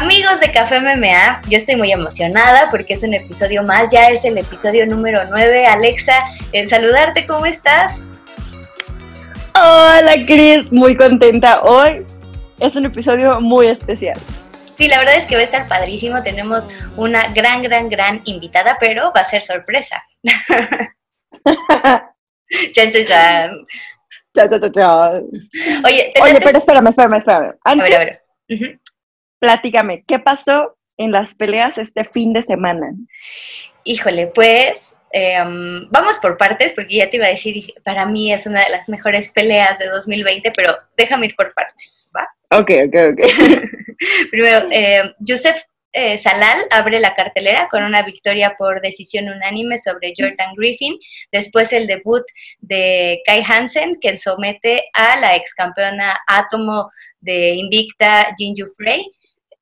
Amigos de Café MMA, yo estoy muy emocionada porque es un episodio más, ya es el episodio número 9. Alexa, en saludarte, ¿cómo estás? Hola Cris, muy contenta. Hoy es un episodio muy especial. Sí, la verdad es que va a estar padrísimo. Tenemos una gran, gran, gran invitada, pero va a ser sorpresa. chan, chan, chan. Oye, Oye pero espérame, espérame, espérame. Antes, a ver, a ver. Platícame, ¿qué pasó en las peleas este fin de semana? Híjole, pues em, vamos por partes, porque ya te iba a decir, para mí es una de las mejores peleas de 2020, pero déjame ir por partes, ¿va? Ok, ok, ok. Primero, eh, Joseph eh, Salal abre la cartelera con una victoria por decisión unánime sobre Jordan Griffin. Después el debut de Kai Hansen, que somete a la ex campeona átomo de Invicta, Jinju Frey.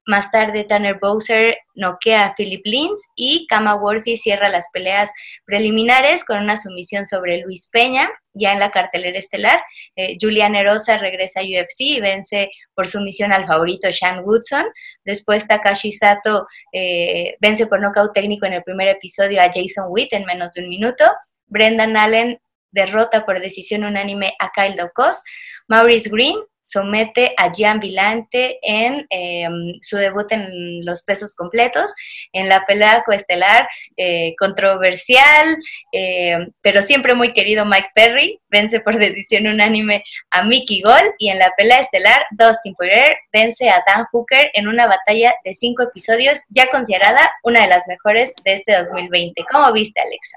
Más tarde, Tanner Bowser noquea a Philip Lins y Kama Worthy cierra las peleas preliminares con una sumisión sobre Luis Peña. Ya en la cartelera estelar, eh, Julian Erosa regresa a UFC y vence por sumisión al favorito Sean Woodson. Después, Takashi Sato eh, vence por nocaut técnico en el primer episodio a Jason Witt en menos de un minuto. Brendan Allen derrota por decisión unánime a Kyle Dokos. Maurice Green somete a Gian Vilante en em, su debut en los pesos completos, en la pelea coestelar eh, controversial, em, pero siempre muy querido Mike Perry, vence por decisión unánime a Mickey Gol, y en la pelea estelar Dustin Poirier vence a Dan Hooker en una batalla de cinco episodios, ya considerada una de las mejores de este 2020. ¿Cómo viste, Alexa?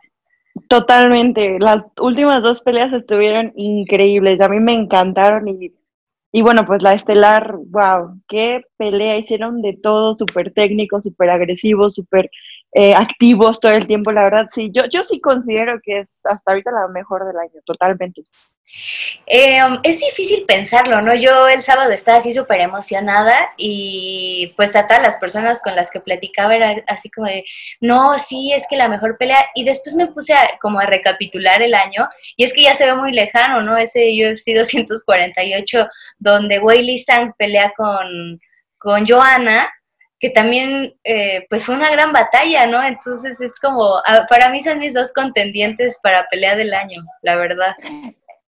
Totalmente, las últimas dos peleas estuvieron increíbles, a mí me encantaron y y bueno, pues la estelar, wow, qué pelea, hicieron de todo, súper técnico, súper agresivo, súper eh, activos todo el tiempo, la verdad, sí, yo, yo sí considero que es hasta ahorita la mejor del año, totalmente. Eh, um, es difícil pensarlo, ¿no? Yo el sábado estaba así súper emocionada y pues a todas las personas con las que platicaba era así como de, no, sí, es que la mejor pelea. Y después me puse a, como a recapitular el año y es que ya se ve muy lejano, ¿no? Ese UFC 248 donde Weili Sang pelea con, con Joanna que también eh, pues fue una gran batalla, ¿no? Entonces es como, ah, para mí son mis dos contendientes para pelea del año, la verdad.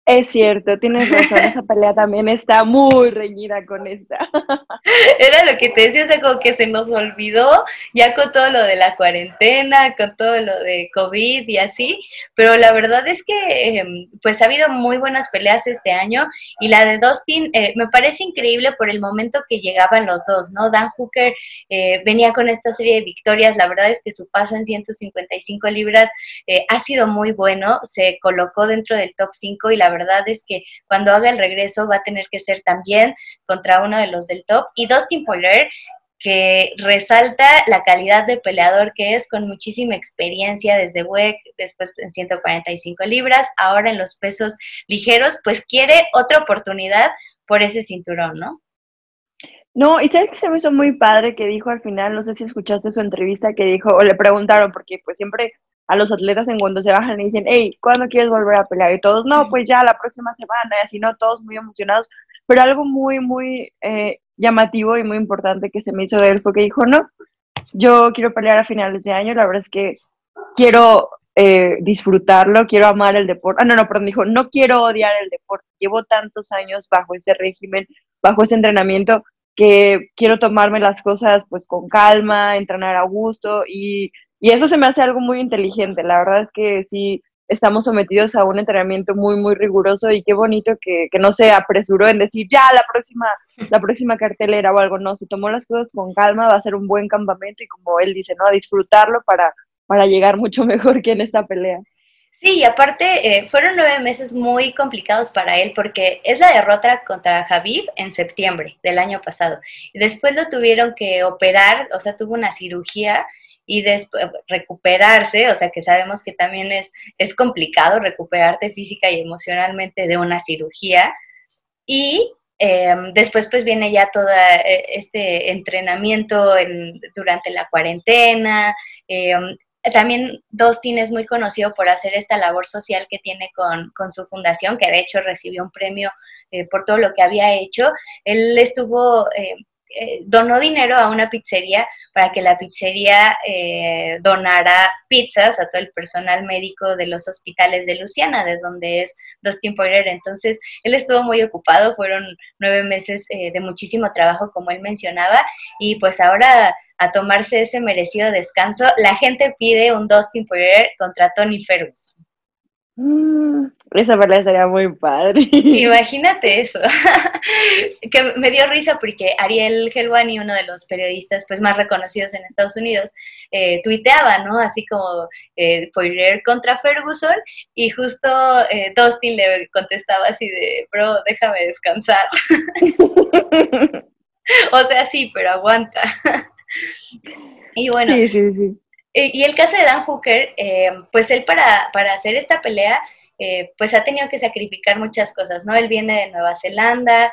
Es cierto, tienes razón, esa pelea también está muy reñida con esta. Era lo que te decía, o como que se nos olvidó ya con todo lo de la cuarentena, con todo lo de COVID y así, pero la verdad es que em, pues ha habido muy buenas peleas este año y la de Dustin eh, me parece increíble por el momento que llegaban los dos, ¿no? Dan Hooker eh, venía con esta serie de victorias, la verdad es que su paso en 155 libras eh, ha sido muy bueno, se colocó dentro del top 5 y la verdad es que cuando haga el regreso va a tener que ser también contra uno de los del top. Y Dustin Poirier, que resalta la calidad de peleador que es, con muchísima experiencia desde WEC, después en 145 libras, ahora en los pesos ligeros, pues quiere otra oportunidad por ese cinturón, ¿no? No, y sabes que se me hizo muy padre que dijo al final, no sé si escuchaste su entrevista, que dijo, o le preguntaron, porque pues siempre a los atletas en cuando se bajan y dicen, hey, ¿cuándo quieres volver a pelear? Y todos, no, pues ya la próxima semana, y así, ¿no? Todos muy emocionados. Pero algo muy, muy eh, llamativo y muy importante que se me hizo de él fue que dijo, no, yo quiero pelear a finales de año, la verdad es que quiero eh, disfrutarlo, quiero amar el deporte. Ah, no, no, perdón, dijo, no quiero odiar el deporte. Llevo tantos años bajo ese régimen, bajo ese entrenamiento, que quiero tomarme las cosas pues con calma, entrenar a gusto y y eso se me hace algo muy inteligente. La verdad es que sí estamos sometidos a un entrenamiento muy, muy riguroso y qué bonito que, no se apresuró en decir ya la próxima, la próxima cartelera o algo. No, se tomó las cosas con calma, va a ser un buen campamento y como él dice, ¿no? A disfrutarlo para, para llegar mucho mejor que en esta pelea. Sí, y aparte eh, fueron nueve meses muy complicados para él porque es la derrota contra Javib en septiembre del año pasado. Y después lo tuvieron que operar, o sea, tuvo una cirugía y después recuperarse, o sea que sabemos que también es, es complicado recuperarte física y emocionalmente de una cirugía. Y em, después pues viene ya todo eh, este entrenamiento durante la cuarentena. Em, también Dustin es muy conocido por hacer esta labor social que tiene con, su fundación, que de hecho recibió un premio eh, por todo lo que había hecho. Él estuvo... Eh, eh, donó dinero a una pizzería para que la pizzería eh, donara pizzas a todo el personal médico de los hospitales de Luciana, de donde es Dustin Poirier. Entonces, él estuvo muy ocupado, fueron nueve meses de muchísimo trabajo, como él mencionaba, y pues ahora a tomarse ese merecido descanso, la gente pide un Dustin Poirier contra Tony Ferguson. Mm, esa pelea sería muy padre. Imagínate eso. que me dio risa porque Ariel Helwani, uno de los periodistas pues más reconocidos en Estados Unidos, eh, tuiteaba, ¿no? Así como eh, Poirier contra Ferguson y justo eh, Dustin le contestaba así de, bro, déjame descansar. o sea, sí, pero aguanta. y bueno. Sí, sí, sí. Eh, y el caso de Dan Hooker, eh, pues él para, para, hacer esta pelea, eh, pues ha tenido que sacrificar muchas cosas, ¿no? Él viene de Nueva Zelanda,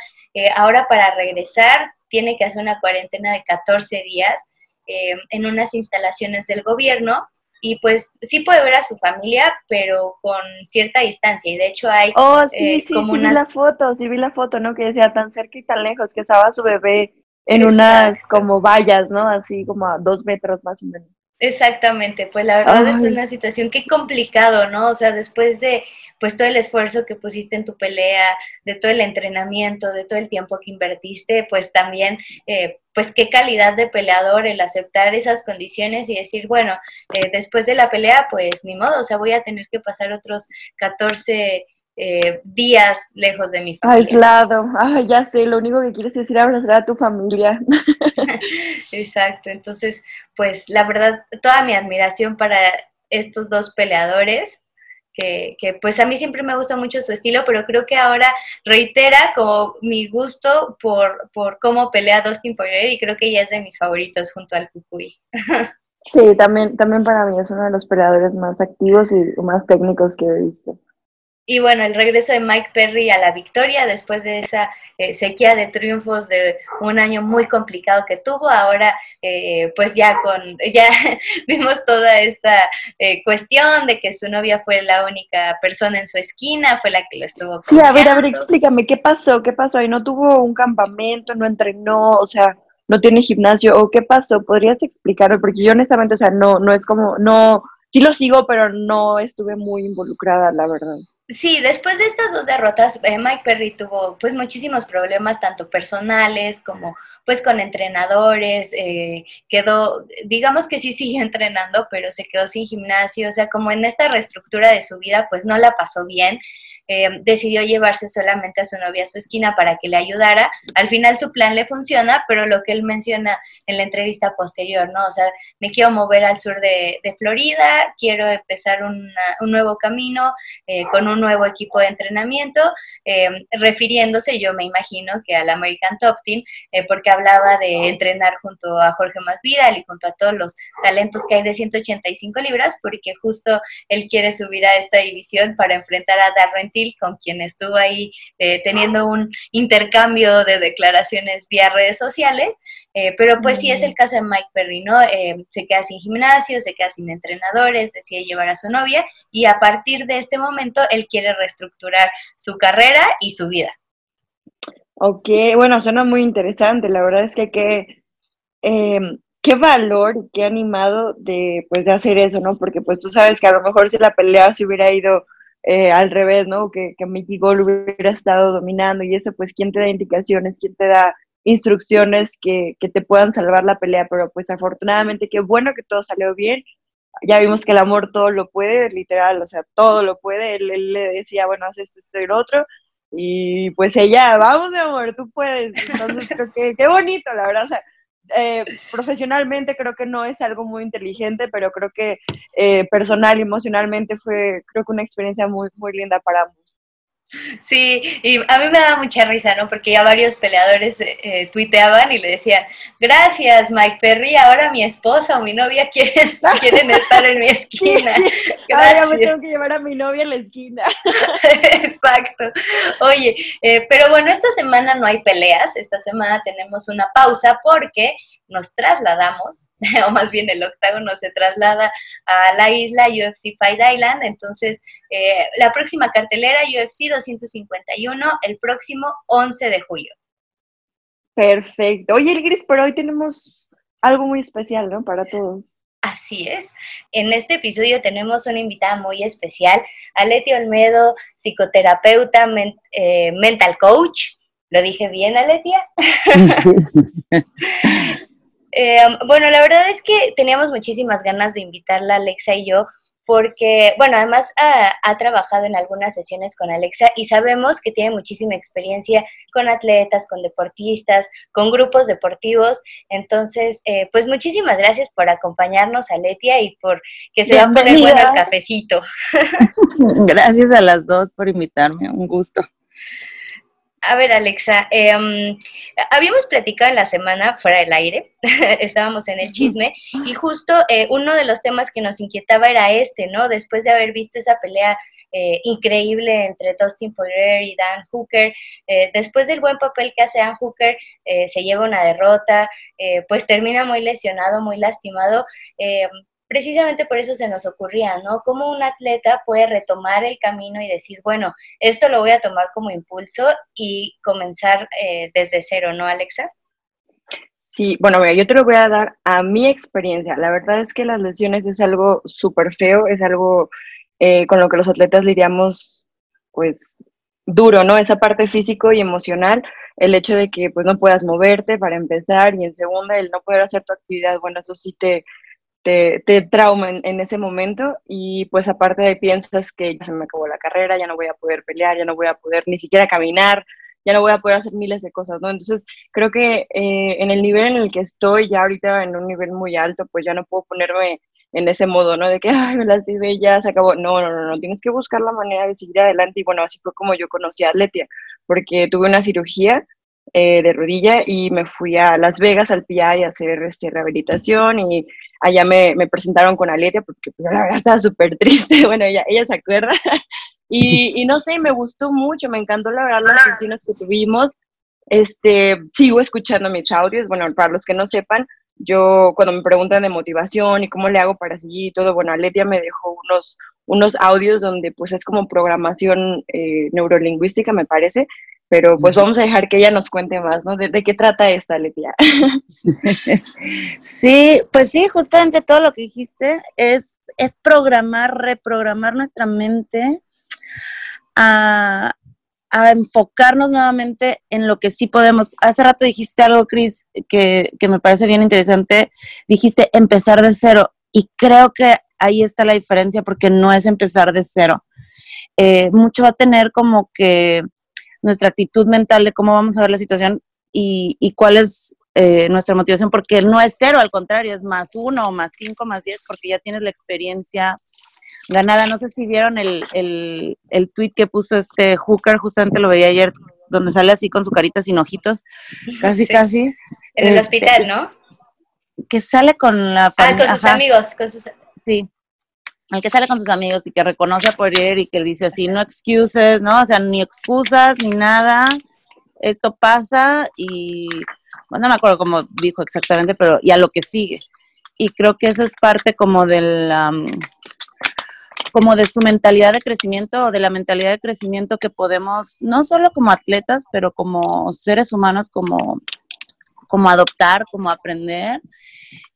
ahora para regresar tiene que hacer una cuarentena de 14 días en unas instalaciones del gobierno y pues sí puede ver a su familia, pero con cierta distancia. Y de hecho hay oh, sí, sí, sí vi la foto, sí vi la foto, ¿no? Que decía tan cerca y tan lejos, que estaba su bebé en unas como vallas, ¿no? Así como a dos metros más o menos. Exactamente, pues la verdad es una situación que complicado, ¿no? O sea, después de pues todo el esfuerzo que pusiste en tu pelea, de todo el entrenamiento, de todo el tiempo que invertiste, pues también, eh, pues qué calidad de peleador el aceptar esas condiciones y decir, bueno, eh, después de la pelea, pues ni modo, o sea, voy a tener que pasar otros 14 eh, días lejos de mi familia. Aislado, ah, ya sé, lo único que quieres es ir a abrazar a tu familia. Exacto, entonces, pues la verdad, toda mi admiración para estos dos peleadores. Que, que, pues a mí siempre me gusta mucho su estilo, pero creo que ahora reitera como mi gusto por, por cómo pelea Dustin Poirier y creo que ya es de mis favoritos junto al Cucuy. Sí, también, también para mí es uno de los peleadores más activos y más técnicos que he visto. Y bueno, el regreso de Mike Perry a la victoria después de esa eh, sequía de triunfos de un año muy complicado que tuvo. Ahora, eh, pues ya con, ya vimos toda esta eh, cuestión de que su novia fue la única persona en su esquina, fue la que lo estuvo. Sí, a ver, a ver, explícame, ¿qué pasó? ¿Qué pasó ahí? ¿No tuvo un campamento? ¿No entrenó? O sea, ¿no tiene gimnasio? ¿O qué pasó? ¿Podrías explicarlo? Porque yo honestamente, o sea, no, no es como, no, sí lo sigo, pero no estuve muy involucrada, la verdad. Sí, después de estas dos derrotas, eh, Mike Perry tuvo pues muchísimos problemas, tanto personales como pues con entrenadores, eh, quedó, digamos que sí siguió entrenando, pero se quedó sin gimnasio, o sea, como en esta reestructura de su vida, pues no la pasó bien. Eh, decidió llevarse solamente a su novia a su esquina para que le ayudara. Al final su plan le funciona, pero lo que él menciona en la entrevista posterior, ¿no? O sea, me quiero mover al sur de, Florida, quiero empezar un nuevo camino eh, con un nuevo equipo de entrenamiento, eh, refiriéndose, yo me imagino, que al American Top Team, porque hablaba de entrenar junto a Jorge Masvidal y junto a todos los talentos que hay de 185 libras, porque justo él quiere subir a esta división para enfrentar a Darren con quien estuvo ahí eh, teniendo un intercambio de declaraciones vía redes sociales, eh, pero pues sí es el caso de Mike Perry, ¿no? Eh, se queda sin gimnasio, se queda sin entrenadores, decide llevar a su novia y a partir de este momento él quiere reestructurar su carrera y su vida. Ok, bueno, suena muy interesante, la verdad es que qué, em, qué valor y qué animado de, pues, de hacer eso, ¿no? Porque pues tú sabes que a lo mejor si la pelea se hubiera ido eh, al revés, ¿no? Que, que Mickey Gol hubiera estado dominando y eso, pues, ¿quién te da indicaciones? ¿Quién te da instrucciones que, que te puedan salvar la pelea? Pero pues afortunadamente, qué bueno que todo salió bien. Ya vimos que el amor todo lo puede, literal, o sea, todo lo puede. Él, él le decía, bueno, haz esto, esto y lo otro. Y pues ella, vamos, mi amor, tú puedes. Entonces creo que qué bonito, la verdad. O sea, eh, profesionalmente creo que no es algo muy inteligente, pero creo que eh, personal y emocionalmente fue, creo que una experiencia muy, muy linda para ambos. Sí, y a mí me da mucha risa, ¿no? Porque ya varios peleadores eh, eh, tuiteaban y le decían, gracias Mike Perry, ahora mi esposa o mi novia quieren, quieren estar en mi esquina. Ahora me tengo que llevar a mi novia a la esquina. Exacto. Oye, eh, pero bueno, esta semana no hay peleas, esta semana tenemos una pausa porque nos trasladamos, o más bien el octágono se traslada a la isla UFC Fight Island. Entonces, eh, la próxima cartelera UFC 251 el próximo 11 de julio. Perfecto. Oye, el Gris, pero hoy tenemos algo muy especial, ¿no? Para todos. Así es. En este episodio tenemos una invitada muy especial, Aleti Olmedo, psicoterapeuta, eh, mental coach. ¿Lo dije bien, Aletia? Eh, bueno, la verdad es que teníamos muchísimas ganas de invitarla, Alexa y yo, porque, bueno, además ha, trabajado en algunas sesiones con Alexa y sabemos que tiene muchísima experiencia con atletas, con deportistas, con grupos deportivos. Entonces, eh, pues muchísimas gracias por acompañarnos, Aletia, y por que se va a poner bueno el cafecito. gracias a las dos por invitarme, un gusto. A ver, Alexa, em, habíamos platicado en la semana fuera del aire, estábamos en el chisme, y justo eh, uno de los temas que nos inquietaba era este, ¿no? Después de haber visto esa pelea eh, increíble entre Dustin Poirier y Dan Hooker, eh, después del buen papel que hace Dan Hooker, se lleva una derrota, pues termina muy lesionado, muy lastimado precisamente por eso se nos ocurría, ¿no? Cómo un atleta puede retomar el camino y decir, bueno, esto lo voy a tomar como impulso y comenzar eh, desde cero, ¿no, Alexa? Sí, bueno, mira, yo te lo voy a dar a mi experiencia. La verdad es que las lesiones es algo súper feo, es algo eh, con lo que los atletas lidiamos, pues, duro, ¿no? Esa parte físico y emocional, el hecho de que, pues, no puedas moverte para empezar y en segunda, el no poder hacer tu actividad, bueno, eso sí te, te, te trauma en, ese momento y pues aparte de piensas que ya se me acabó la carrera, ya no voy a poder pelear, ya no voy a poder ni siquiera caminar, ya no voy a poder hacer miles de cosas, ¿no? Entonces creo que eh, en el nivel en el que estoy, ya ahorita en un nivel muy alto, pues ya no puedo ponerme en ese modo, ¿no? De que, ay, me lastimé, ya se acabó. No, no, no, no, tienes que buscar la manera de seguir adelante y bueno, así fue como yo conocí a Atletia, porque tuve una cirugía eh, de rodilla y me fui a Las Vegas al PI a hacer este, rehabilitación y allá me, me presentaron con Aletia porque pues la verdad estaba súper triste, bueno, ella, ella se acuerda. Y, y, no sé, me gustó mucho, me encantó la verdad las sesiones que tuvimos, este, sigo escuchando mis audios, bueno, para los que no sepan, yo cuando me preguntan de motivación y cómo le hago para seguir y todo, bueno, Aletia me dejó unos, unos audios donde pues es como programación eh, neurolingüística, me parece, pero pues vamos a dejar que ella nos cuente más, ¿no? ¿De, qué trata esta, Letia? sí, pues sí, justamente todo lo que dijiste es, es programar, reprogramar nuestra mente a, enfocarnos nuevamente en lo que sí podemos. Hace rato dijiste algo, Cris, que, me parece bien interesante. Dijiste empezar de cero y creo que ahí está la diferencia porque no es empezar de cero. Eh, mucho va a tener como que nuestra actitud mental de cómo vamos a ver la situación y, y cuál es eh, nuestra motivación, porque no es cero, al contrario, es más uno, más cinco, más diez, porque ya tienes la experiencia ganada. No sé si vieron el, el, el tweet que puso este Hooker, justamente lo veía ayer, donde sale así con su carita sin ojitos, casi, casi. En el este, hospital, ¿no? Que sale con la familia. Ah, con sus amigos, con sus... Sí, el que sale con sus amigos y que reconoce a Poirier y que dice así, no excuses, ¿no? O sea, ni excusas, ni nada, esto pasa y, bueno, no me acuerdo cómo dijo exactamente, pero ya lo que sigue. Y creo que eso es parte como del, como de su mentalidad de crecimiento o de la mentalidad de crecimiento que podemos, no solo como atletas, pero como seres humanos, como, como adoptar, como aprender.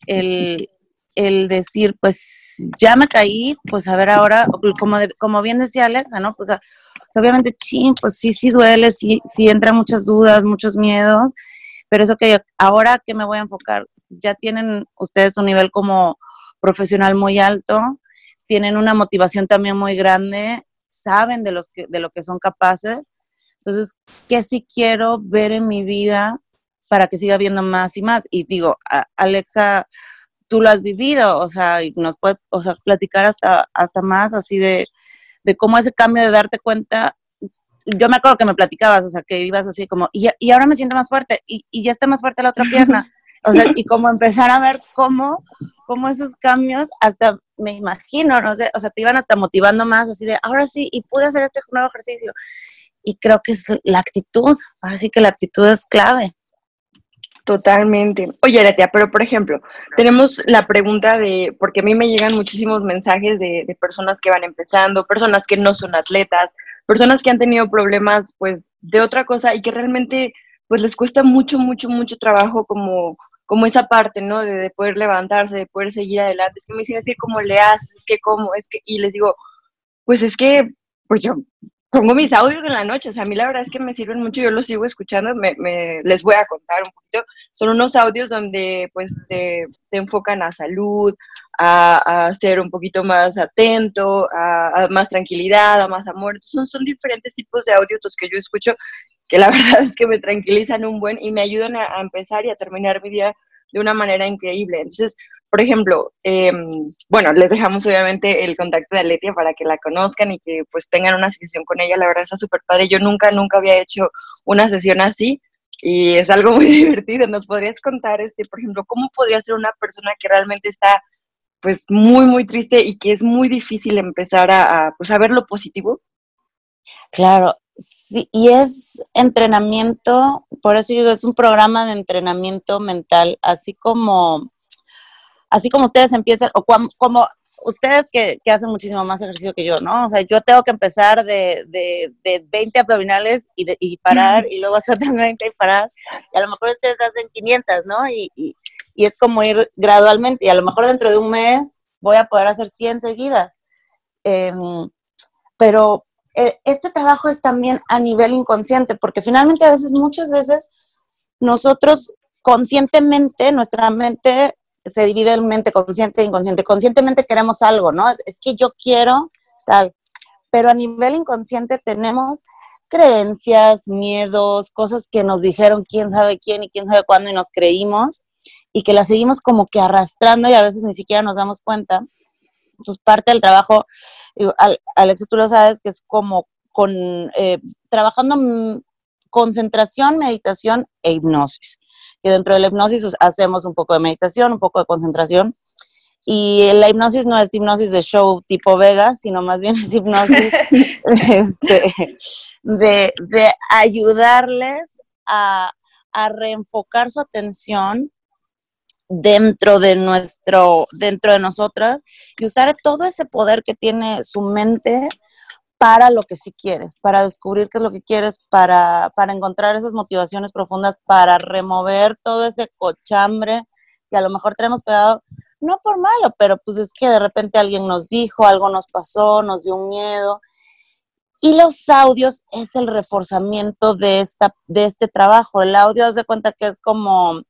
El, el decir, pues ya me caí, pues a ver ahora, como, como bien decía Alexa, ¿no? Pues, obviamente, ching, pues sí, sí duele, sí, sí entran muchas dudas, muchos miedos, pero eso que ahora que me voy a enfocar, ya tienen ustedes un nivel como profesional muy alto, tienen una motivación también muy grande, saben de, los que, de lo que son capaces. Entonces, ¿qué sí quiero ver en mi vida para que siga viendo más y más? Y digo, Alexa tú lo has vivido, o sea, y nos puedes, o sea, platicar hasta, hasta más así de, de cómo ese cambio de darte cuenta, yo me acuerdo que me platicabas, o sea, que ibas así como, y, y ahora me siento más fuerte, y, y ya está más fuerte la otra pierna, o sea, y como empezar a ver cómo, cómo esos cambios, hasta me imagino, no sé, o sea, te iban hasta motivando más, así de, ahora sí, y pude hacer este nuevo ejercicio, y creo que es la actitud, ahora sí que la actitud es clave. Totalmente. Oye, Letia, pero por ejemplo, tenemos la pregunta de, porque a mí me llegan muchísimos mensajes de, de, personas que van empezando, personas que no son atletas, personas que han tenido problemas, pues, de otra cosa y que realmente pues les cuesta mucho, mucho, mucho trabajo como, como esa parte, ¿no? De, poder levantarse, de poder seguir adelante. Es que me dicen, es que cómo le haces, es que cómo, es que, y les digo, pues es que, pues yo pongo mis audios en la noche, o sea, a mí la verdad es que me sirven mucho, yo los sigo escuchando, me, les voy a contar un poquito, son unos audios donde pues te, enfocan a salud, a, ser un poquito más atento, a, más tranquilidad, a más amor, son, son diferentes tipos de audios que yo escucho que la verdad es que me tranquilizan un buen y me ayudan a, empezar y a terminar mi día de una manera increíble. Entonces, por ejemplo, em, bueno, les dejamos obviamente el contacto de Aletia para que la conozcan y que pues tengan una sesión con ella. La verdad está súper padre. Yo nunca, nunca había hecho una sesión así y es algo muy divertido. ¿Nos podrías contar, este, por ejemplo, cómo podría ser una persona que realmente está pues muy, muy triste y que es muy difícil empezar a, a pues, a ver lo positivo? Claro, sí, y es entrenamiento, por eso digo, es un programa de entrenamiento mental, así como, así como ustedes empiezan, o como, ustedes que, hacen muchísimo más ejercicio que yo, ¿no? O sea, yo tengo que empezar de, de, de 20 abdominales y, de, y parar, y luego hacer 20 y parar, y a lo mejor ustedes hacen 500, ¿no? Y, y, y es como ir gradualmente, y a lo mejor dentro de un mes voy a poder hacer 100 seguidas. Em, pero eh, este trabajo es también a nivel inconsciente, porque finalmente a veces, muchas veces, nosotros conscientemente, nuestra mente se divide en mente consciente e inconsciente. Conscientemente queremos algo, ¿no? Es, que yo quiero tal, pero a nivel inconsciente tenemos creencias, miedos, cosas que nos dijeron quién sabe quién y quién sabe cuándo y nos creímos y que las seguimos como que arrastrando y a veces ni siquiera nos damos cuenta. Entonces, parte del trabajo Alex, tú lo sabes, que es como con eh, trabajando concentración, meditación e hipnosis. Que dentro de la hipnosis pues, hacemos un poco de meditación, un poco de concentración. Y la hipnosis no es hipnosis de show tipo Vegas, sino más bien es hipnosis este, de, de, ayudarles a, a reenfocar su atención dentro de nuestro, dentro de nosotras y usar todo ese poder que tiene su mente para lo que sí quieres, para descubrir qué es lo que quieres, para, para encontrar esas motivaciones profundas, para remover todo ese cochambre que a lo mejor tenemos pegado, no por malo, pero pues es que de repente alguien nos dijo, algo nos pasó, nos dio un miedo. Y los audios es el reforzamiento de, esta, de este trabajo. El audio, haz de cuenta que es como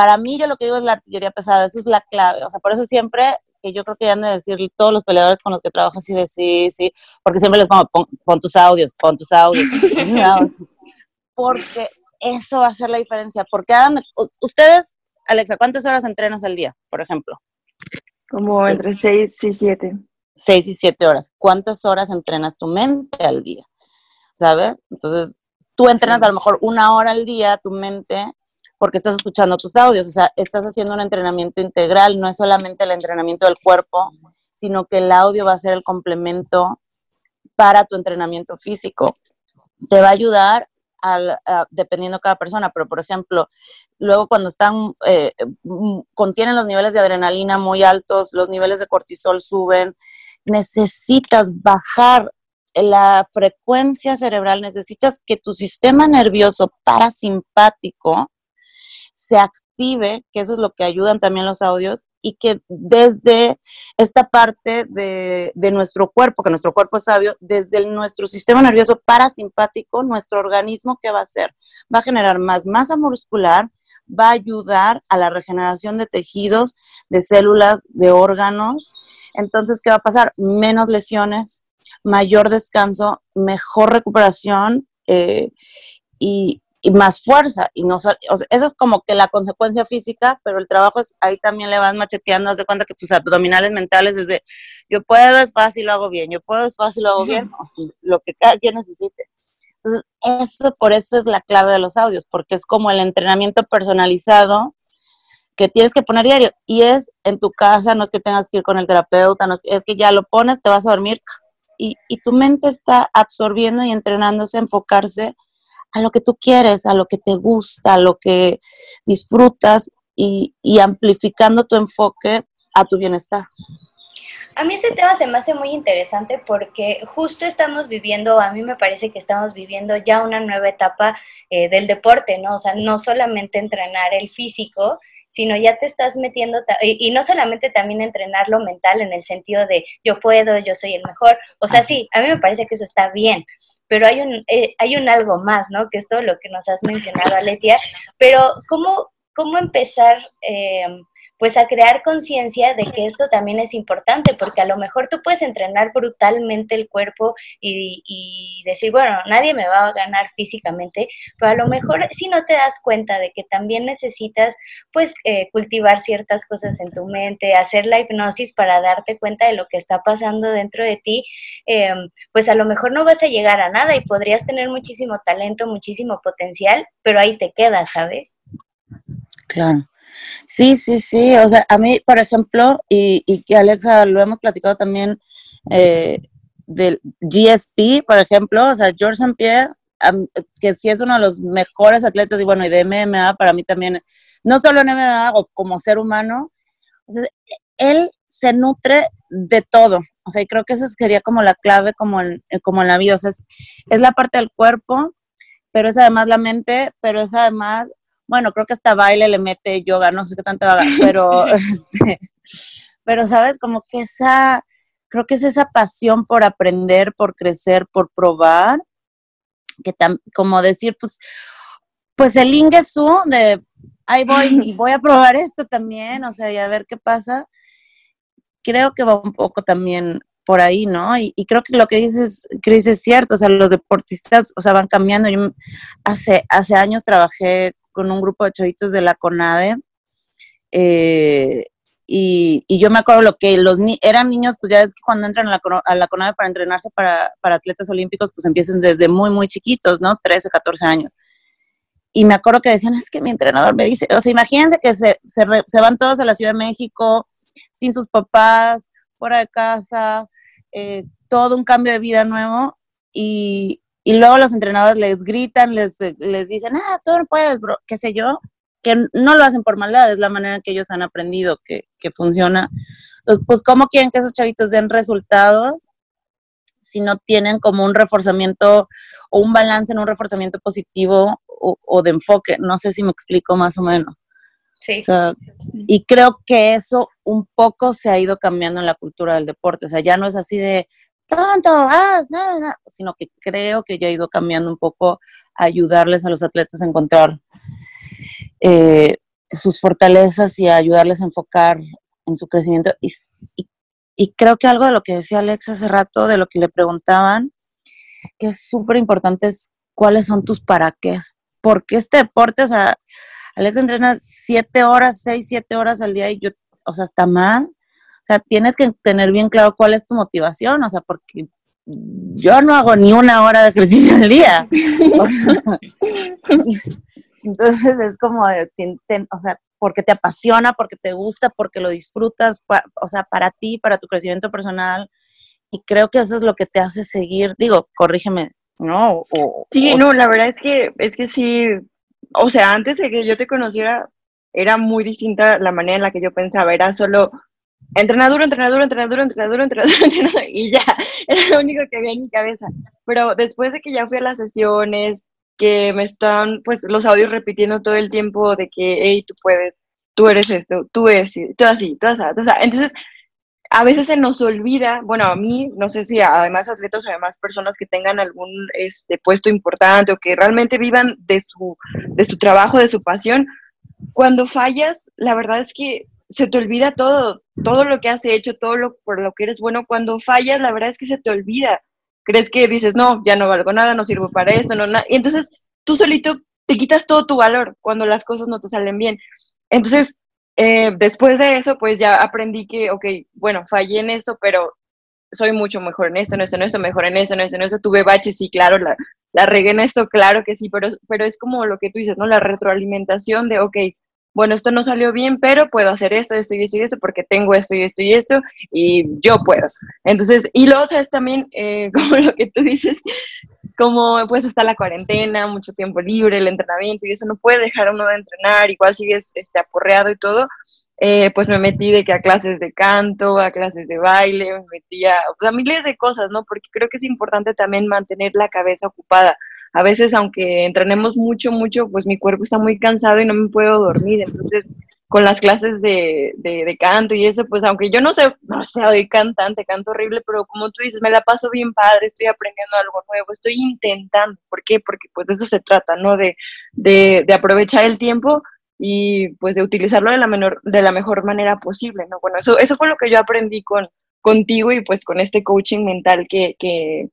para mí yo lo que digo es la artillería pesada, eso es la clave, o sea, por eso siempre, que yo creo que ya han de decir todos los peleadores con los que trabajo así de sí, sí, porque siempre les pongo, pon, tus audios, pon tus audios, porque eso va a hacer la diferencia, porque hagan, ustedes, Alexa, ¿cuántas horas entrenas al día, por ejemplo? Como entre seis y siete. Seis y siete horas. ¿Cuántas horas entrenas tu mente al día? ¿Sabes? Entonces, tú entrenas a lo mejor una hora al día tu mente porque estás escuchando tus audios, o sea, estás haciendo un entrenamiento integral, no es solamente el entrenamiento del cuerpo, sino que el audio va a ser el complemento para tu entrenamiento físico. Te va a ayudar al, dependiendo cada persona, pero por ejemplo, luego cuando están, eh, mm, contienen los niveles de adrenalina muy altos, los niveles de cortisol suben, necesitas bajar la frecuencia cerebral, necesitas que tu sistema nervioso parasimpático se active, que eso es lo que ayudan también los audios, y que desde esta parte de, nuestro cuerpo, que nuestro cuerpo es sabio, desde nuestro sistema nervioso parasimpático, nuestro organismo, ¿qué va a hacer? Va a generar más masa muscular, va a ayudar a la regeneración de tejidos, de células, de órganos. Entonces, ¿qué va a pasar? Menos lesiones, mayor descanso, mejor recuperación eh, y, y más fuerza. Y no, o sea, esa es como que la consecuencia física, pero el trabajo es, ahí también le vas macheteando, haz de cuenta que tus abdominales mentales desde yo puedo, es fácil, lo hago bien, yo puedo, es fácil, lo hago bien, lo que cada quien necesite. Entonces, eso, por eso es la clave de los audios, porque es como el entrenamiento personalizado que tienes que poner diario. Y es en tu casa, no es que tengas que ir con el terapeuta, no es, es que ya lo pones, te vas a dormir y, y tu mente está absorbiendo y entrenándose a enfocarse a lo que tú quieres, a lo que te gusta, a lo que disfrutas y, amplificando tu enfoque a tu bienestar. A mí ese tema se me hace muy interesante porque justo estamos viviendo, a mí me parece que estamos viviendo ya una nueva etapa eh, del deporte, ¿no? O sea, no solamente entrenar el físico, sino ya te estás metiendo, y, no solamente también entrenar lo mental en el sentido de yo puedo, yo soy el mejor, o sea, sí, a mí me parece que eso está bien, pero hay un, eh, hay un algo más, ¿no? Que es todo lo que nos has mencionado, Aletia, pero ¿cómo, cómo empezar? Eh, pues a crear conciencia de que esto también es importante, porque a lo mejor tú puedes entrenar brutalmente el cuerpo y, decir, bueno, nadie me va a ganar físicamente, pero a lo mejor si no te das cuenta de que también necesitas pues eh, cultivar ciertas cosas en tu mente, hacer la hipnosis para darte cuenta de lo que está pasando dentro de ti, em, pues a lo mejor no vas a llegar a nada y podrías tener muchísimo talento, muchísimo potencial, pero ahí te quedas, ¿sabes? Claro. Sí, sí, sí. O sea, a mí, por ejemplo, y, y que Alexa lo hemos platicado también eh, del GSP, por ejemplo, o sea, George St. Pierre, que sí es uno de los mejores atletas y bueno, y de MMA para mí también, no solo en MMA, como ser humano, él se nutre de todo. O sea, y creo que esa sería como la clave como en, como en la vida. O sea, es, es la parte del cuerpo, pero es además la mente, pero es además bueno, creo que hasta baile le mete yoga, no sé qué tanto haga, pero, este, pero sabes, como que esa, creo que es esa pasión por aprender, por crecer, por probar, que como decir, pues, pues el ingesu de, ahí voy y voy a probar esto también, o sea, y a ver qué pasa, creo que va un poco también por ahí, ¿no? Y, creo que lo que dices, Cris, es cierto, o sea, los deportistas, o sea, van cambiando. Yo hace, hace años trabajé con un grupo de chavitos de la CONADE. Eh, y, yo me acuerdo lo que los eran niños, pues ya es que cuando entran a la, a la CONADE para entrenarse para, atletas olímpicos, pues empiezan desde muy, muy chiquitos, ¿no? 13, 14 años. Y me acuerdo que decían, es que mi entrenador me dice, o sea, imagínense que se, se, van todos a la Ciudad de México, sin sus papás, fuera de casa, eh, todo un cambio de vida nuevo. Y, y luego los entrenadores les gritan, les, les dicen, ah, tú no puedes, bro, qué sé yo, que no lo hacen por maldad, es la manera en que ellos han aprendido que, que funciona. Entonces, pues, ¿cómo quieren que esos chavitos den resultados si no tienen como un reforzamiento o un balance en un reforzamiento positivo o, de enfoque? No sé si me explico más o menos. Sí. y creo que eso un poco se ha ido cambiando en la cultura del deporte. O sea, ya no es así de, tanto, haz, nada, nada, sino que creo que ya ha ido cambiando un poco a ayudarles a los atletas a encontrar eh, sus fortalezas y a ayudarles a enfocar en su crecimiento. Y, y, creo que algo de lo que decía Alex hace rato, de lo que le preguntaban, que es súper importante es cuáles son tus para qué. Porque este deporte, o sea, Alex entrena siete horas, seis, siete horas al día y yo, o sea, hasta más sea, tienes que tener bien claro cuál es tu motivación, o sea, porque yo no hago ni una hora de ejercicio al día. Entonces es como, de, o sea, porque te apasiona, porque te gusta, porque lo disfrutas, o sea, para ti, para tu crecimiento personal. Y creo que eso es lo que te hace seguir, digo, corrígeme, ¿no? sí, no, la verdad es que, es que sí, o sea, antes de que yo te conociera, era muy distinta la manera en la que yo pensaba, era solo entrenador, entrenador, entrenador, entrenador, entrenador, entrenador, y ya, era lo único que había en mi cabeza. Pero después de que ya fui a las sesiones, que me están, pues, los audios repitiendo todo el tiempo de que, hey, tú puedes, tú eres esto, tú eres, tú así, tú así, tú así. Entonces, a veces se nos olvida, bueno, a mí, no sé si además atletas o además personas que tengan algún este, puesto importante o que realmente vivan de su, de su trabajo, de su pasión, cuando fallas, la verdad es que se te olvida todo, todo lo que has hecho, todo lo por lo que eres bueno. Cuando fallas, la verdad es que se te olvida. Crees que dices, no, ya no valgo nada, no sirvo para esto, no, nada. Y entonces tú solito te quitas todo tu valor cuando las cosas no te salen bien. Entonces, eh, después de eso, pues ya aprendí que, ok, bueno, fallé en esto, pero soy mucho mejor en esto, en esto, en esto, mejor en esto, en esto, en esto. Tuve baches, sí, claro, la, la regué en esto, claro que sí, pero, pero es como lo que tú dices, ¿no? La retroalimentación de, ok, bueno, esto no salió bien, pero puedo hacer esto, esto y esto y esto, porque tengo esto y esto y esto, y yo puedo. Entonces, y luego, sabes, también, eh, como lo que tú dices, como pues está la cuarentena, mucho tiempo libre, el entrenamiento, y eso no puede dejar a uno de entrenar, igual sigues este, aporreado y todo. eh, pues me metí de que a clases de canto, a clases de baile, me metí a, pues, a miles de cosas, ¿no? Porque creo que es importante también mantener la cabeza ocupada. A veces, aunque entrenemos mucho, mucho, pues mi cuerpo está muy cansado y no me puedo dormir. Entonces, con las clases de, de, canto y eso, pues aunque yo no sé, no sé, soy cantante, canto horrible, pero como tú dices, me la paso bien padre, estoy aprendiendo algo nuevo, estoy intentando. ¿Por qué? Porque pues de eso se trata, ¿no? De, de, de aprovechar el tiempo y pues de utilizarlo de la, menor, de la mejor manera posible, ¿no? Bueno, eso, eso fue lo que yo aprendí con, contigo y pues con este coaching mental que, que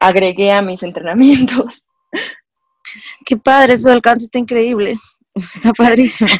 agregué a mis entrenamientos. Qué padre, eso del canto está increíble. Está padrísimo.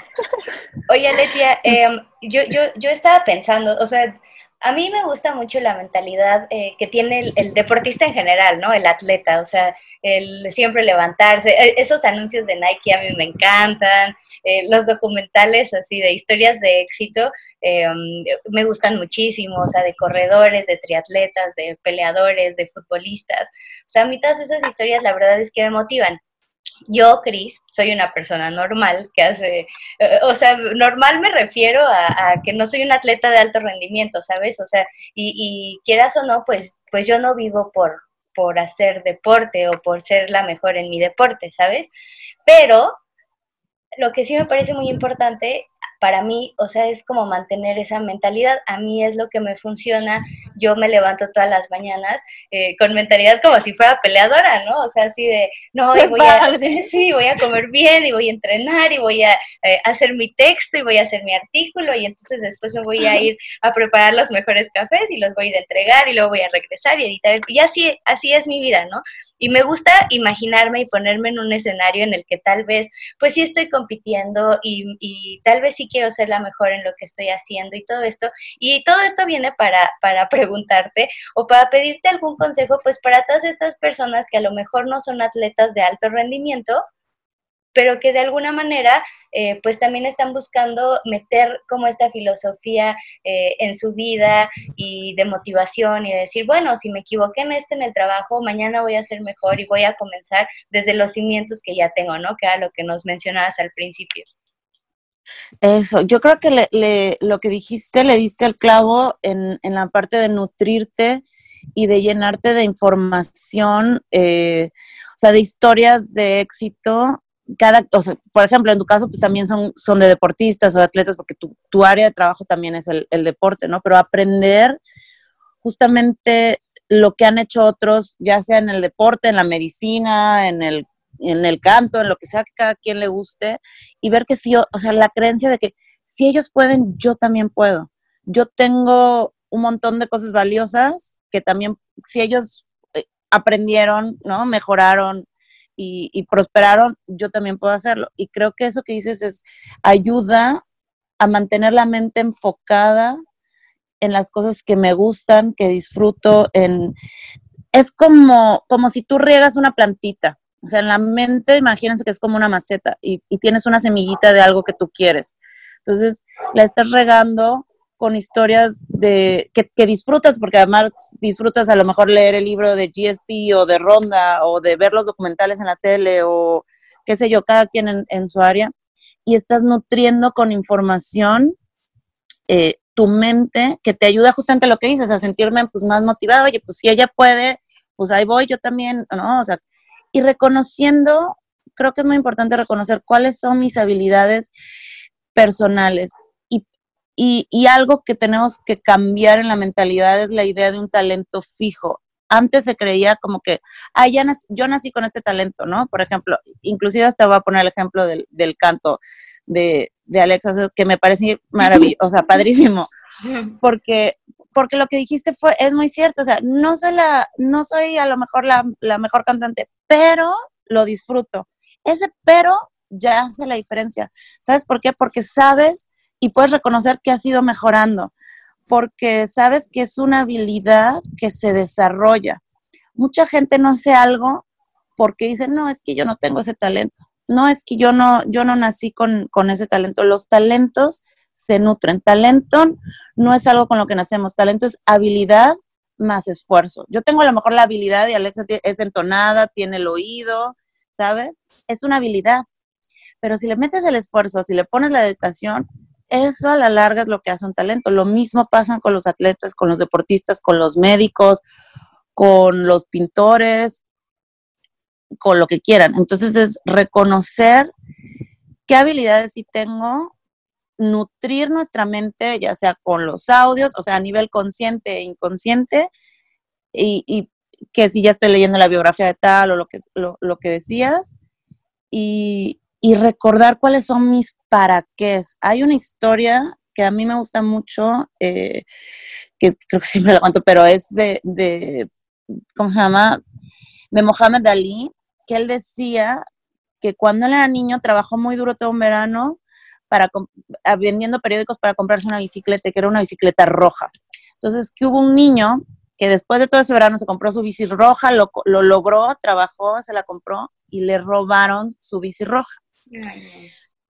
Oye, Letia, em, yo, yo, yo estaba pensando, o sea, a mí me gusta mucho la mentalidad eh, que tiene el, deportista en general, ¿no? El atleta, o sea, el siempre levantarse. E, esos anuncios de Nike a mí me encantan. Eh, los documentales así de historias de éxito em, me gustan muchísimo, o sea, de corredores, de triatletas, de peleadores, de futbolistas. O sea, a mí todas esas historias la verdad es que me motivan yo, Cris, soy una persona normal que hace, eh, o sea, normal me refiero a, que no soy un atleta de alto rendimiento, ¿sabes? O sea, y, quieras o no, pues, pues yo no vivo por, por hacer deporte o por ser la mejor en mi deporte, ¿sabes? Pero lo que sí me parece muy importante para mí, o sea, es como mantener esa mentalidad. A mí es lo que me funciona. Yo me levanto todas las mañanas eh, con mentalidad como si fuera peleadora, ¿no? O sea, así de, no, voy a, sí, voy a comer bien y voy a entrenar y voy a eh, hacer mi texto y voy a hacer mi artículo y entonces después me voy a ir a preparar los mejores cafés y los voy a ir a entregar y luego voy a regresar y editar. Y así, así es mi vida, ¿no? Y me gusta imaginarme y ponerme en un escenario en el que tal vez, pues sí estoy compitiendo y, tal vez sí quiero ser la mejor en lo que estoy haciendo y todo esto. Y todo esto viene para, para preguntarte o para pedirte algún consejo, pues para todas estas personas que a lo mejor no son atletas de alto rendimiento, pero que de alguna manera eh, pues también están buscando meter como esta filosofía eh, en su vida y de motivación y de decir, bueno, si me equivoqué en este en el trabajo, mañana voy a ser mejor y voy a comenzar desde los cimientos que ya tengo, ¿no? Que era lo que nos mencionabas al principio. Eso, yo creo que le, lo que dijiste le diste el clavo en, en, la parte de nutrirte y de llenarte de información, eh, o sea, de historias de éxito cada, o sea, por ejemplo, en tu caso, pues también son, son de deportistas o de atletas, porque tu, tu área de trabajo también es el, el, deporte, ¿no? Pero aprender justamente lo que han hecho otros, ya sea en el deporte, en la medicina, en el, en el canto, en lo que sea que cada quien le guste, y ver que sí, o, o sea, la creencia de que si ellos pueden, yo también puedo. Yo tengo un montón de cosas valiosas que también, si ellos eh, aprendieron, ¿no? Mejoraron, y, prosperaron, yo también puedo hacerlo. Y creo que eso que dices es ayuda a mantener la mente enfocada en las cosas que me gustan, que disfruto, en es como, como si tú riegas una plantita. O sea, en la mente, imagínense que es como una maceta y, y tienes una semillita de algo que tú quieres. Entonces, la estás regando con historias de que, disfrutas, porque además disfrutas a lo mejor leer el libro de GSP o de Ronda o de ver los documentales en la tele o qué sé yo, cada quien en, su área, y estás nutriendo con información eh, tu mente que te ayuda justamente a lo que dices, a sentirme pues más motivado, oye, pues si ella puede, pues ahí voy yo también, ¿no? O sea, y reconociendo, creo que es muy importante reconocer cuáles son mis habilidades personales y, algo que tenemos que cambiar en la mentalidad es la idea de un talento fijo. Antes se creía como que, ah, ya yo nací con este talento, ¿no? Por ejemplo, inclusive hasta voy a poner el ejemplo del, canto de, de Alexa, que me parece maravilloso, o sea, padrísimo. Porque, porque lo que dijiste fue, es muy cierto, o sea, no soy la, no soy a lo mejor la, la mejor cantante, pero lo disfruto. Ese pero ya hace la diferencia. ¿Sabes por qué? Porque sabes y puedes reconocer que has ido mejorando, porque sabes que es una habilidad que se desarrolla. Mucha gente no hace algo porque dice, no, es que yo no tengo ese talento. No, es que yo no, yo no nací con, con ese talento. Los talentos se nutren. Talento no es algo con lo que nacemos. Talento es habilidad más esfuerzo. Yo tengo a lo mejor la habilidad y Alexa es entonada, tiene el oído, ¿sabes? Es una habilidad. Pero si le metes el esfuerzo, si le pones la dedicación, eso a la larga es lo que hace un talento. Lo mismo pasa con los atletas, con los deportistas, con los médicos, con los pintores, con lo que quieran. Entonces es reconocer qué habilidades sí tengo, nutrir nuestra mente, ya sea con los audios, o sea, a nivel consciente e inconsciente, y, que si ya estoy leyendo la biografía de tal o lo que, lo, que decías, y, recordar cuáles son mis para qué. Hay una historia que a mí me gusta mucho, eh, que creo que siempre la cuento, pero es de, de, ¿cómo se llama? De Mohamed Ali, que él decía que cuando él era niño trabajó muy duro todo un verano para vendiendo periódicos para comprarse una bicicleta, que era una bicicleta roja. Entonces, que hubo un niño que después de todo ese verano se compró su bici roja, lo, logró, trabajó, se la compró y le robaron su bici roja.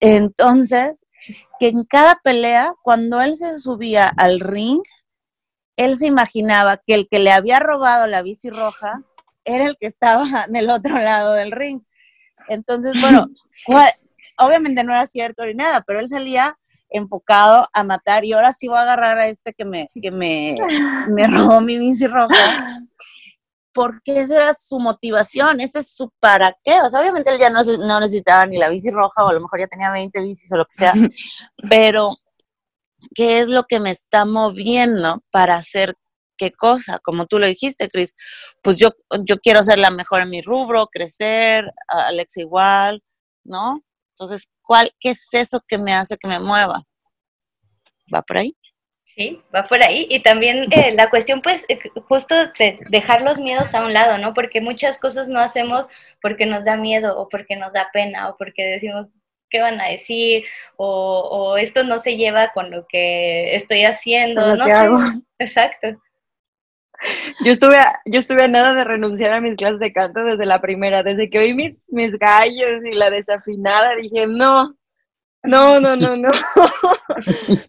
Entonces, que en cada pelea, cuando él se subía al ring, él se imaginaba que el que le había robado la bici roja era el que estaba del otro lado del ring. Entonces, bueno, obviamente no era cierto ni nada, pero él salía enfocado a matar y ahora sí voy a agarrar a este que me, que me, me robó mi bici roja. Porque esa era su motivación, ese es su para qué. O sea, obviamente él ya no, no necesitaba ni la bici roja o a lo mejor ya tenía 20 bicis o lo que sea, pero ¿qué es lo que me está moviendo para hacer qué cosa, como tú lo dijiste, Cris, pues yo, yo quiero ser la mejor en mi rubro, crecer, Alex igual, ¿no? Entonces, ¿cuál, ¿qué es eso que me hace que me mueva? ¿Va por ahí? Sí, va por ahí. Y también eh, la cuestión, pues, eh, justo de dejar los miedos a un lado, ¿no? Porque muchas cosas no hacemos porque nos da miedo o porque nos da pena o porque decimos, ¿qué van a decir? O, esto no se lleva con lo que estoy haciendo, no sé. Exacto. Yo estuve, a, yo estuve a nada de renunciar a mis clases de canto desde la primera, desde que oí mis, mis gallos y la desafinada, dije, no, no, no, no, no.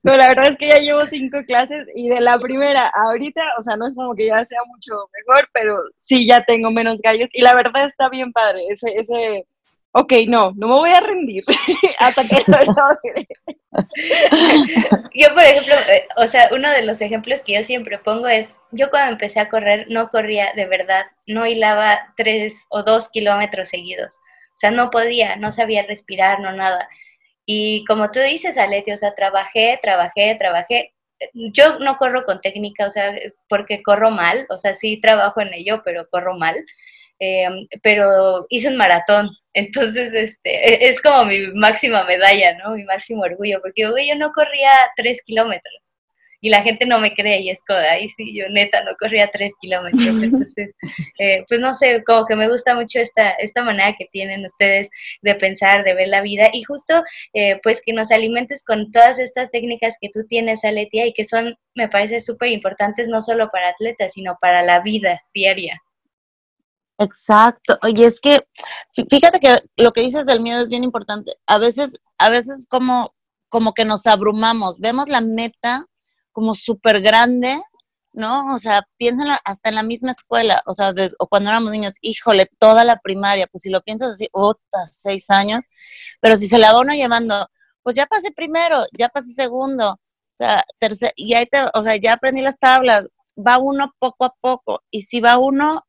Pero la verdad es que ya llevo cinco clases y de la primera ahorita, o sea, no es como que ya sea mucho mejor, pero sí ya tengo menos gallos y la verdad está bien padre, ese, ese, ok, no, no me voy a rendir hasta que lo logre. yo, por ejemplo, eh, o sea, uno de los ejemplos que yo siempre pongo es, yo cuando empecé a correr no corría de verdad, no hilaba tres o dos kilómetros seguidos. O sea, no podía, no sabía respirar, no nada. Y como tú dices, Aleti, o sea, trabajé, trabajé, trabajé. Yo no corro con técnica, o sea, porque corro mal, o sea, sí trabajo en ello, pero corro mal. Em, pero hice un maratón, entonces este, es como mi máxima medalla, ¿no? Mi máximo orgullo, porque yo no corría tres kilómetros y la gente no me cree y es como, ahí sí, yo neta no corría tres kilómetros, entonces, eh, pues no sé, como que me gusta mucho esta, esta manera que tienen ustedes de pensar, de ver la vida y justo eh, pues que nos alimentes con todas estas técnicas que tú tienes, Aletia, y que son, me parece, súper importantes no solo para atletas, sino para la vida diaria. Exacto. Y es que, fíjate que lo que dices del miedo es bien importante. A veces, a veces como, como que nos abrumamos, vemos la meta como súper grande, ¿no? O sea, piénsenlo hasta en la misma escuela, o sea, o cuando éramos niños, híjole, toda la primaria, pues si lo piensas así, otras seis años, pero si se la va uno llevando, pues ya pasé primero, ya pasé segundo, o sea, tercer, y ahí te, o sea, ya aprendí las tablas, va uno poco a poco, y si va uno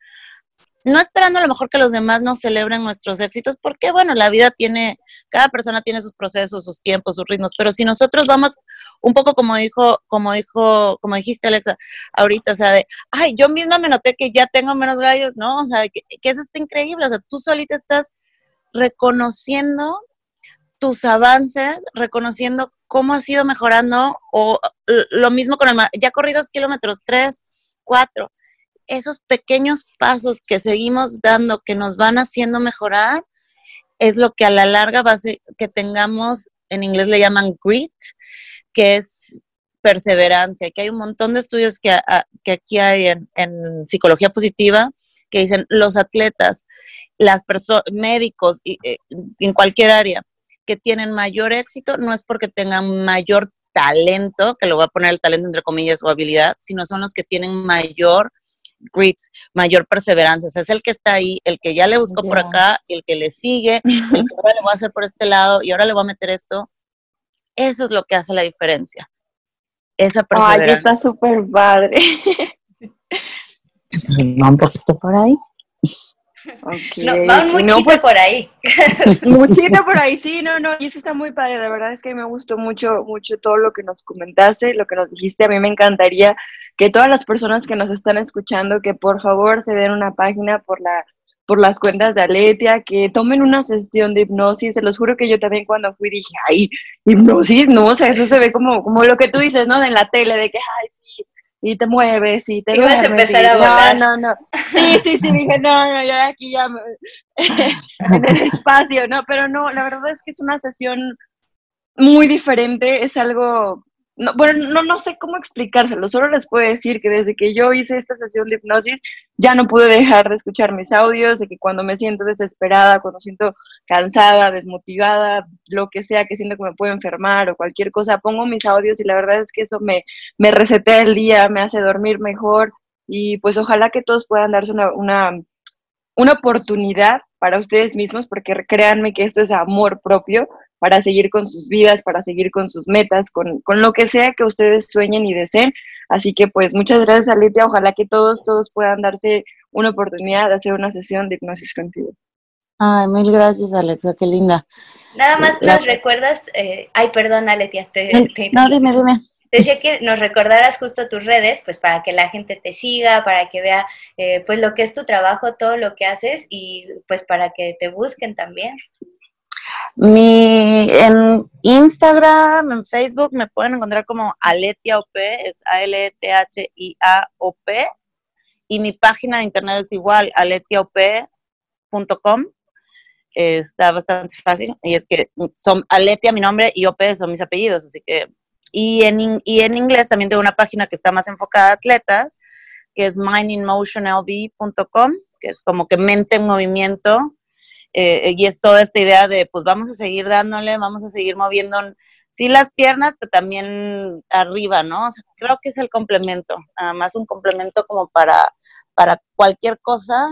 no esperando a lo mejor que los demás nos celebren nuestros éxitos, porque bueno, la vida tiene, cada persona tiene sus procesos, sus tiempos, sus ritmos, pero si nosotros vamos un poco como dijo, como dijo, como dijiste Alexa, ahorita, o sea, de, ay, yo misma me noté que ya tengo menos gallos, ¿no? O sea, que, eso está increíble, o sea, tú solita estás reconociendo tus avances, reconociendo cómo has ido mejorando, o lo mismo con el, ya corrí dos kilómetros, tres, cuatro, esos pequeños pasos que seguimos dando, que nos van haciendo mejorar, es lo que a la larga va a hacer que tengamos, en inglés le llaman grit, que es perseverancia, que hay un montón de estudios que, que aquí hay en, psicología positiva que dicen los atletas, las personas, médicos, y, eh, en cualquier área, que tienen mayor éxito, no es porque tengan mayor talento, que lo voy a poner el talento entre comillas o habilidad, sino son los que tienen mayor grit, mayor perseverancia. O sea, es el que está ahí, el que ya le buscó por acá, el que le sigue, el que ahora le voy a hacer por este lado y ahora le voy a meter esto. Eso es lo que hace la diferencia. Esa Ay, perseverancia. está súper padre. Entonces, va un poquito por ahí. Ok, No, va un muchito no, pues, por ahí. Muchito por ahí, sí, no, no, y eso está muy padre, de verdad es que me gustó mucho, mucho todo lo que nos comentaste, lo que nos dijiste, a mí me encantaría que todas las personas que nos están escuchando, que por favor se den una página por la por las cuentas de Aletia, que tomen una sesión de hipnosis, se los juro que yo también cuando fui dije, ay, hipnosis, no, o sea, eso se ve como, como lo que tú dices, ¿no? En la tele, de que, ay, sí, y te mueves y te Y vas a duermes, empezar y- a volar. No, no, no. Sí, sí, sí, dije, no, no, ya aquí ya me- en el espacio, ¿no? Pero no, la verdad es que es una sesión muy diferente, es algo, no, bueno, no, no sé cómo explicárselo, solo les puedo decir que desde que yo hice esta sesión de hipnosis, ya no pude dejar de escuchar mis audios, de que cuando me siento desesperada, cuando siento cansada, desmotivada, lo que sea, que siento que me puedo enfermar o cualquier cosa, pongo mis audios y la verdad es que eso me, me resetea el día, me hace dormir mejor y pues ojalá que todos puedan darse una, una, una oportunidad para ustedes mismos, porque créanme que esto es amor propio para seguir con sus vidas, para seguir con sus metas, con, con lo que sea que ustedes sueñen y deseen. Así que pues muchas gracias, Alicia. Ojalá que todos, todos puedan darse una oportunidad de hacer una sesión de hipnosis contigo. Ay, mil gracias, Alexa, qué linda. Nada más La- nos recuerdas, eh, ay, perdón, Aletia, te, te- No, dime, dime. te decía que nos recordaras justo tus redes, pues para que la gente te siga, para que vea eh, pues lo que es tu trabajo, todo lo que haces y pues para que te busquen también. Mi, en Instagram, en Facebook, me pueden encontrar como Aletia OP, es A-L-E-T-H-I-A-O-P. Y mi página de internet es igual, aletiaop.com. Está bastante fácil. Y es que son Aletia mi nombre y OP son mis apellidos, así que... Y en, y en inglés también tengo una página que está más enfocada a atletas, que es mindinmotionlb.com, que es como que mente en movimiento, eh, y es toda esta idea de, pues vamos a seguir dándole, vamos a seguir moviendo, sí las piernas, pero también arriba, ¿no? O sea, creo que es el complemento, además un complemento como para, para cualquier cosa.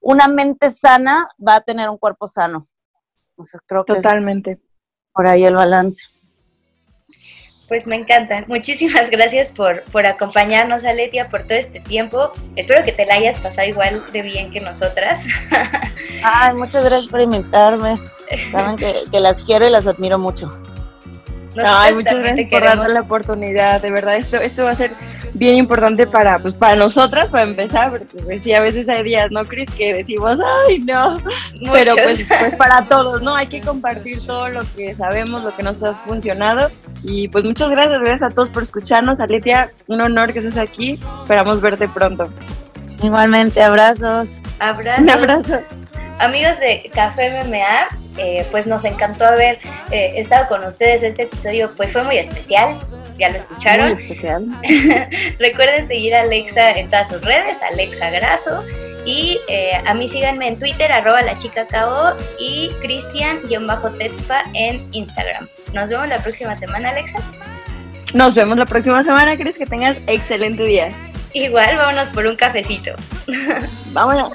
Una mente sana va a tener un cuerpo sano. O sea, creo que es Totalmente. por ahí el balance. Pues me encanta. Muchísimas gracias por, por acompañarnos, Aletia, por todo este tiempo. Espero que te la hayas pasado igual de bien que nosotras. Ay, muchas gracias por invitarme. Saben que, que las quiero y las admiro mucho. Nosotras Ay, muchas gracias por darnos la oportunidad. De verdad, esto, esto va a ser bien importante para, pues, para nosotras, para empezar, porque pues, sí, a veces hay días, ¿no, Cris? Que decimos, ay, no. Pero pues, pues para todos, ¿no? Hay que compartir todo lo que sabemos, lo que nos ha funcionado. Y pues muchas gracias, gracias a todos por escucharnos. Aletia, un honor que estés aquí. Esperamos verte pronto. Igualmente, abrazos. Abrazos. Un abrazo. Amigos de Café MMA, eh, pues nos encantó haber eh, estado con ustedes. Este episodio pues fue muy especial, ya lo escucharon. Muy especial. Recuerden seguir a Alexa en todas sus redes, Alexa Graso. Y eh, a mí síganme en Twitter, arroba la chica KO y Cristian-Tetspa en Instagram. Nos vemos la próxima semana, Alexa. Nos vemos la próxima semana, Cris. Que tengas excelente día. Igual, vámonos por un cafecito. Vámonos.